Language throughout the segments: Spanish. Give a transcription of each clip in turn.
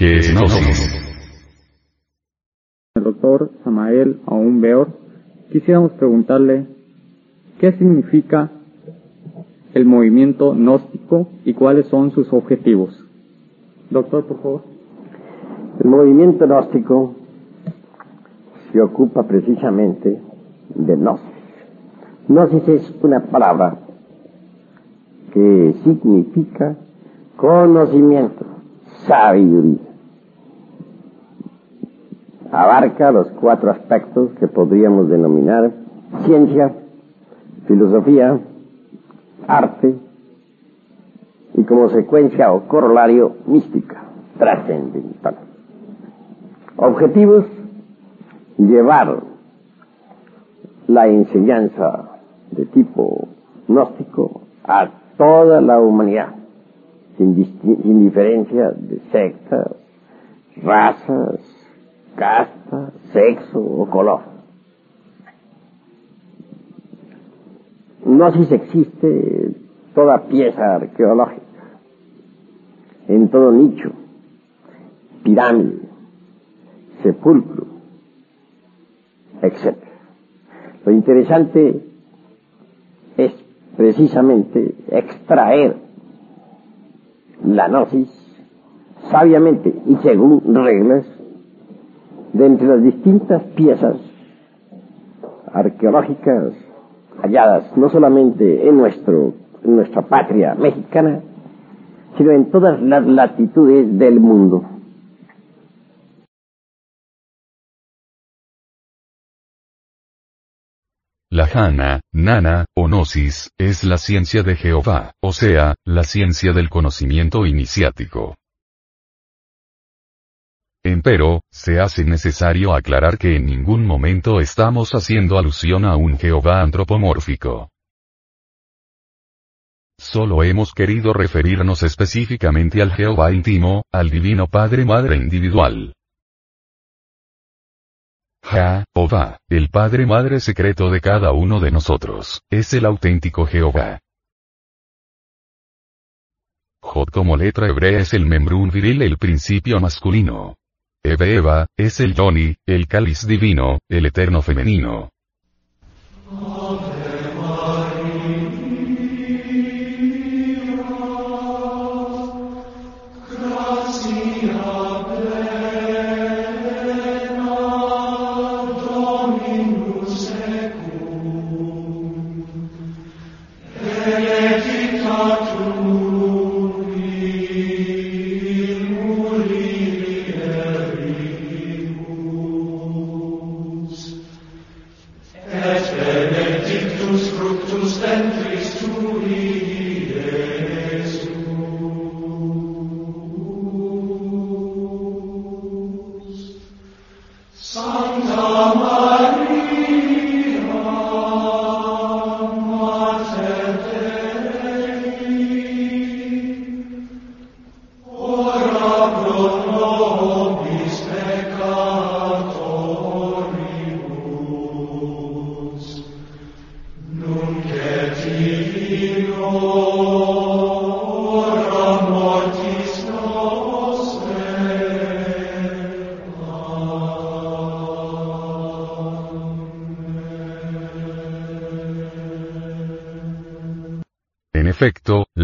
¿Qué es Gnosis? El doctor Samael Aún Beor, quisiéramos preguntarle qué significa el movimiento gnóstico y cuáles son sus objetivos. Doctor, por favor. El movimiento gnóstico se ocupa precisamente de gnosis. Gnosis es una palabra que significa conocimiento, sabiduría. Abarca los cuatro aspectos que podríamos denominar ciencia, filosofía, arte y como secuencia o corolario mística, trascendental. Objetivos, llevar la enseñanza de tipo gnóstico a toda la humanidad, sin, diferencia de sectas, razas, casta, sexo o color. No si existe toda pieza arqueológica, en todo nicho, pirámide, sepulcro, etc. Lo interesante es precisamente extraer la gnosis sabiamente y según reglas de entre las distintas piezas arqueológicas halladas no solamente en, nuestro, en nuestra patria mexicana, sino en todas las latitudes del mundo. La Jana, Nana, o Gnosis, es la ciencia de Jehová, o sea, la ciencia del conocimiento iniciático. Empero, se hace necesario aclarar que en ningún momento estamos haciendo alusión a un Jehová antropomórfico. Solo hemos querido referirnos específicamente al Jehová íntimo, al Divino Padre Madre individual. Jehová, el Padre Madre secreto de cada uno de nosotros, es el auténtico Jehová. Jod como letra hebrea es el membrún viril el principio masculino. Eve Eva, es el Yoni, el cáliz divino, el eterno femenino.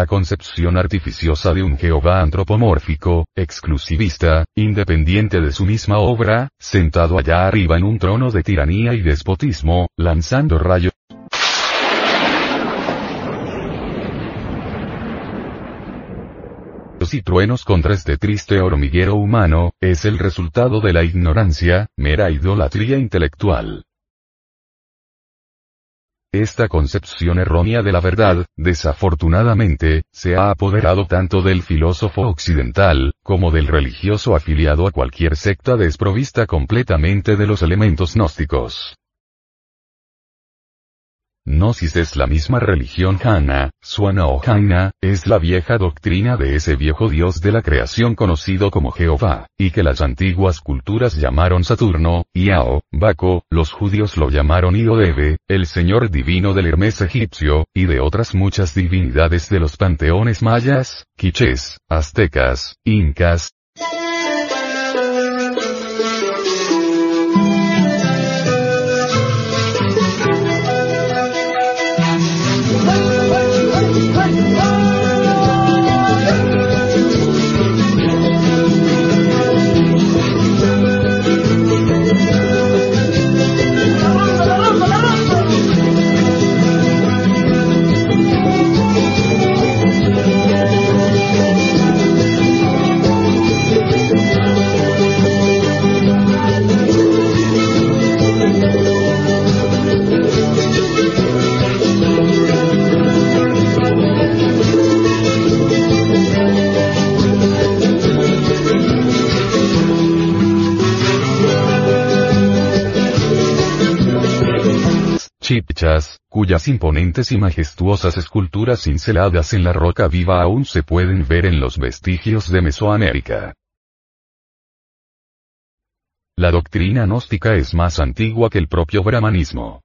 La concepción artificiosa de un Jehová antropomórfico, exclusivista, independiente de su misma obra, sentado allá arriba en un trono de tiranía y despotismo, lanzando rayos y truenos contra este triste hormiguero humano, es el resultado de la ignorancia, mera idolatría intelectual. Esta concepción errónea de la verdad, desafortunadamente, se ha apoderado tanto del filósofo occidental, como del religioso afiliado a cualquier secta desprovista completamente de los elementos gnósticos. Gnosis es la misma religión Hana, Suana o Jaina, es la vieja doctrina de ese viejo dios de la creación conocido como Jehová, y que las antiguas culturas llamaron Saturno, Iao, Baco, los judíos lo llamaron Iodebe, el señor divino del Hermes egipcio, y de otras muchas divinidades de los panteones mayas, quichés, aztecas, incas, cuyas imponentes y majestuosas esculturas cinceladas en la roca viva aún se pueden ver en los vestigios de Mesoamérica. La doctrina gnóstica es más antigua que el propio brahmanismo.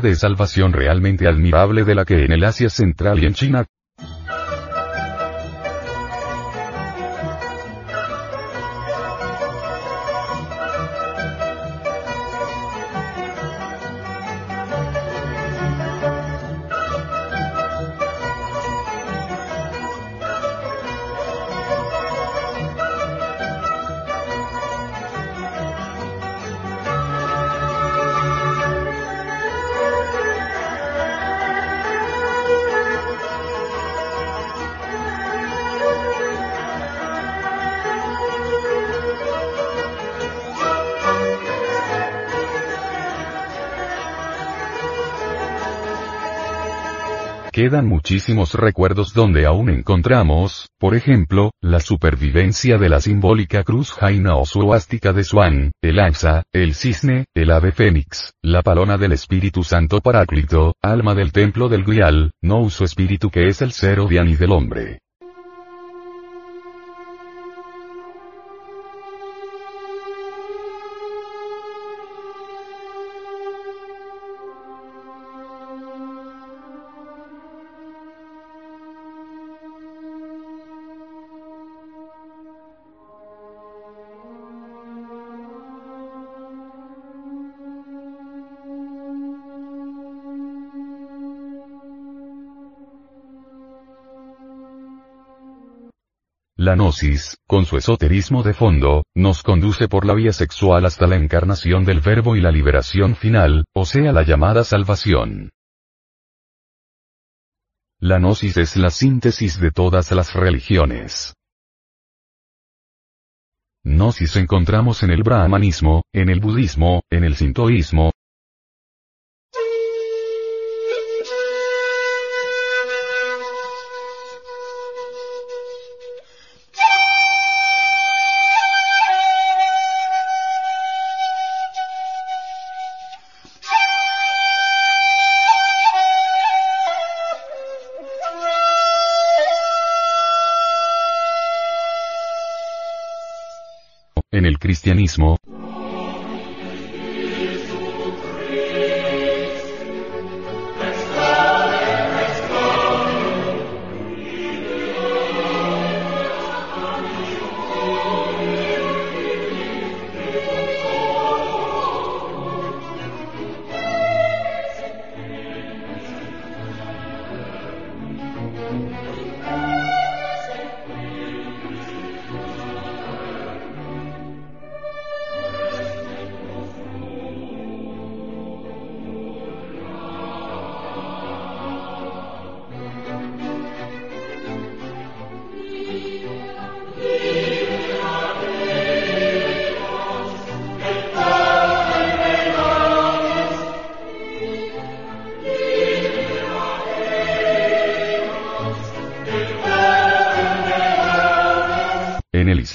De salvación realmente admirable de la que en el Asia Central y en China quedan muchísimos recuerdos donde aún encontramos, por ejemplo, la supervivencia de la simbólica cruz jaina o suástica de Swan, el Axa, el cisne, el ave fénix, la palona del Espíritu Santo Paráclito, alma del templo del Grial, no uso espíritu que es el ser odiani del hombre. La gnosis, con su esoterismo de fondo, nos conduce por la vía sexual hasta la encarnación del verbo y la liberación final, o sea la llamada salvación. La gnosis es la síntesis de todas las religiones. Gnosis encontramos en el brahmanismo, en el budismo, en el sintoísmo, cristianismo,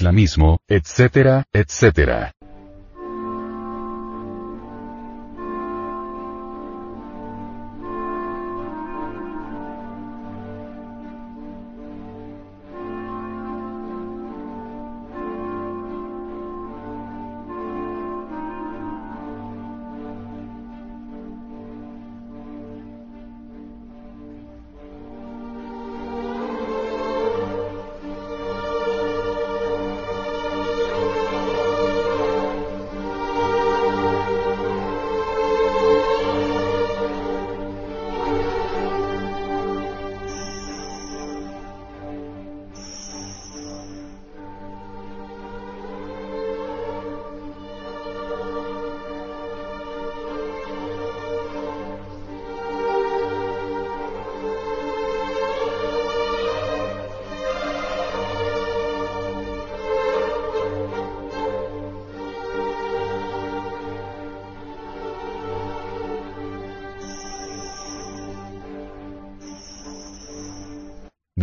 islamismo, etcétera, etcétera.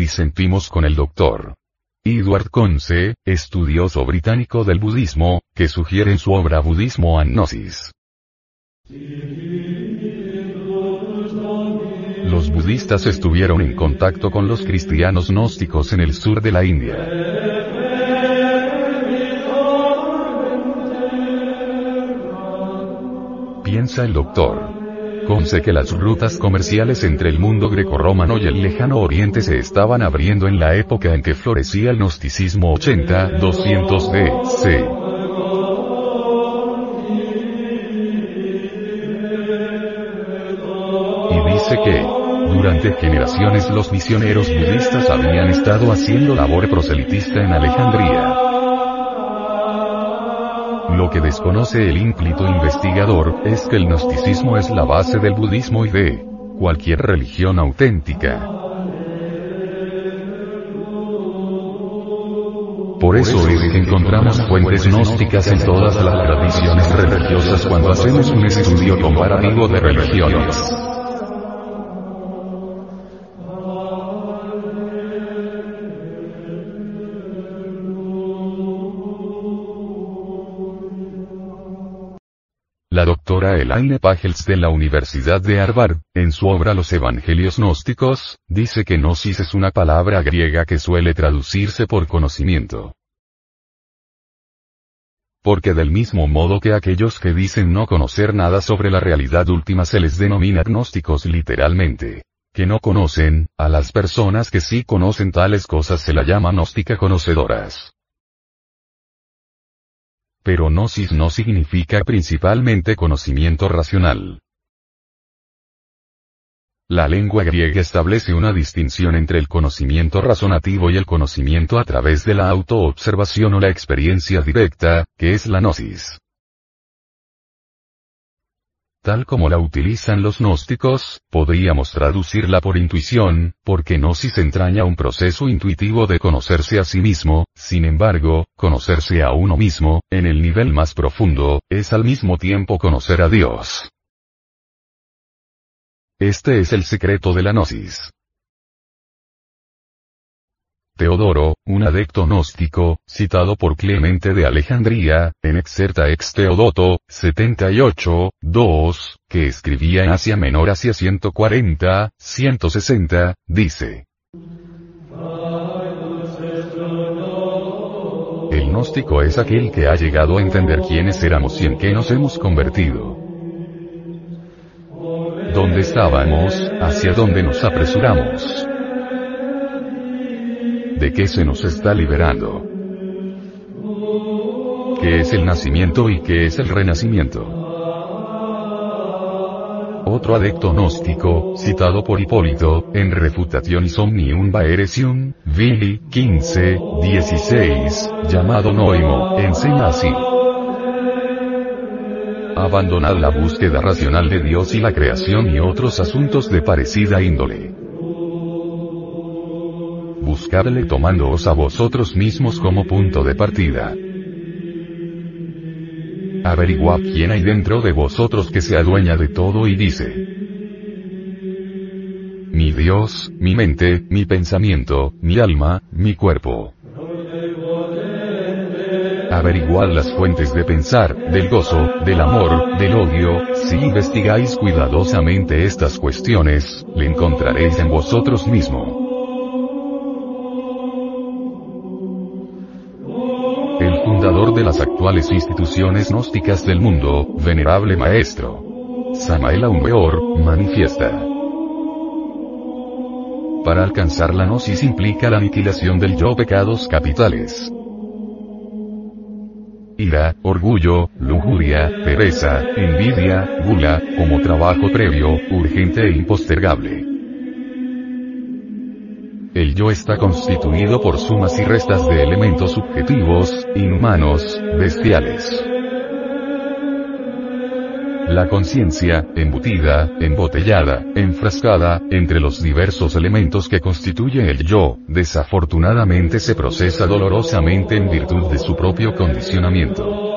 Disentimos con el doctor. Edward Conce, estudioso británico del budismo, que sugiere en su obra Budismo and Gnosis. Los budistas estuvieron en contacto con los cristianos gnósticos en el sur de la India. Piensa el doctor. Conce que las rutas comerciales entre el mundo grecorromano y el lejano oriente se estaban abriendo en la época en que florecía el gnosticismo 80-200 DC. Y dice que, durante generaciones los misioneros budistas habían estado haciendo labor proselitista en Alejandría. Lo que desconoce el ínclito investigador, es que el gnosticismo es la base del budismo y de cualquier religión auténtica. Por eso es que encontramos fuentes gnósticas en todas las tradiciones religiosas cuando hacemos un estudio comparativo de religiones. La doctora Elaine Pagels de la Universidad de Harvard, en su obra Los Evangelios Gnósticos, dice que gnosis es una palabra griega que suele traducirse por conocimiento. Porque del mismo modo que aquellos que dicen no conocer nada sobre la realidad última se les denomina gnósticos literalmente. Que no conocen, a las personas que sí conocen tales cosas se la llama gnóstica conocedoras. Pero gnosis no significa principalmente conocimiento racional. La lengua griega establece una distinción entre el conocimiento razonativo y el conocimiento a través de la autoobservación o la experiencia directa, que es la gnosis tal como la utilizan los gnósticos, podríamos traducirla por intuición, porque gnosis entraña un proceso intuitivo de conocerse a sí mismo, sin embargo, conocerse a uno mismo, en el nivel más profundo, es al mismo tiempo conocer a Dios. Este es el secreto de la gnosis. Teodoro, un adecto gnóstico, citado por Clemente de Alejandría, en Exerta ex Teodoto, 78, 2, que escribía en Asia Menor hacia 140, 160, dice. El gnóstico es aquel que ha llegado a entender quiénes éramos y en qué nos hemos convertido. ¿Dónde estábamos? ¿Hacia dónde nos apresuramos? ¿De qué se nos está liberando? ¿Qué es el nacimiento y qué es el renacimiento? Otro adecto gnóstico, citado por Hipólito, en Refutación Somnium Vaeresium, Vili, 15, 16, llamado Noimo, enseña así. Abandonad la búsqueda racional de Dios y la creación y otros asuntos de parecida índole buscarle tomándoos a vosotros mismos como punto de partida. Averiguad quién hay dentro de vosotros que se adueña de todo y dice, mi Dios, mi mente, mi pensamiento, mi alma, mi cuerpo. Averiguad las fuentes de pensar, del gozo, del amor, del odio, si investigáis cuidadosamente estas cuestiones, le encontraréis en vosotros mismos. Fundador de las actuales instituciones gnósticas del mundo, venerable maestro. Samael Weor, manifiesta. Para alcanzar la gnosis implica la aniquilación del yo pecados capitales. Ira, orgullo, lujuria, pereza, envidia, gula, como trabajo previo, urgente e impostergable. El yo está constituido por sumas y restas de elementos subjetivos, inhumanos, bestiales. La conciencia, embutida, embotellada, enfrascada, entre los diversos elementos que constituye el yo, desafortunadamente se procesa dolorosamente en virtud de su propio condicionamiento.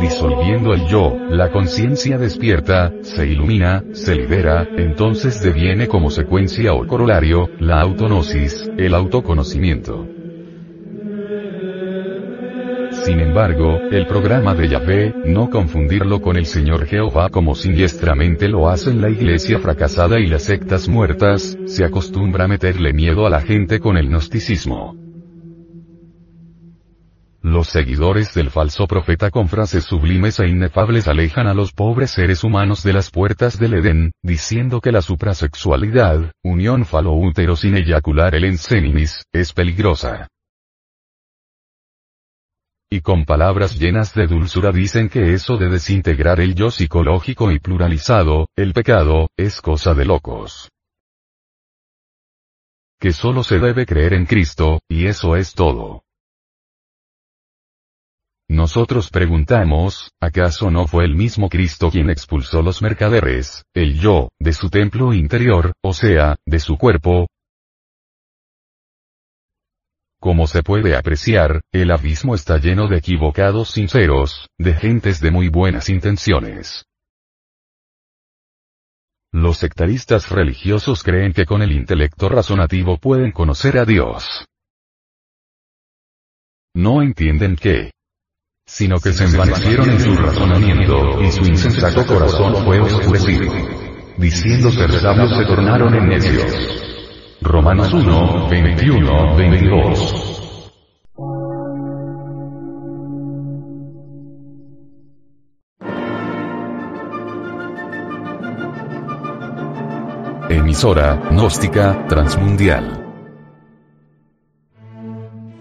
Disolviendo el yo, la conciencia despierta, se ilumina, se libera, entonces deviene como secuencia o corolario, la autonosis, el autoconocimiento. Sin embargo, el programa de Yahvé, no confundirlo con el Señor Jehová como siniestramente lo hacen la iglesia fracasada y las sectas muertas, se acostumbra a meterle miedo a la gente con el gnosticismo. Los seguidores del falso profeta con frases sublimes e inefables alejan a los pobres seres humanos de las puertas del Edén, diciendo que la suprasexualidad, unión falo-útero sin eyacular el enseninis, es peligrosa y con palabras llenas de dulzura dicen que eso de desintegrar el yo psicológico y pluralizado, el pecado, es cosa de locos. Que solo se debe creer en Cristo, y eso es todo. Nosotros preguntamos, ¿acaso no fue el mismo Cristo quien expulsó los mercaderes, el yo, de su templo interior, o sea, de su cuerpo, como se puede apreciar, el abismo está lleno de equivocados sinceros, de gentes de muy buenas intenciones. Los sectaristas religiosos creen que con el intelecto razonativo pueden conocer a Dios. No entienden que, sino que se envanecieron en su razonamiento, y su insensato corazón fue oscurecido. Diciendo ser sabios se tornaron en necios. Romanos 1, 21, 22. Emisora, gnóstica, transmundial.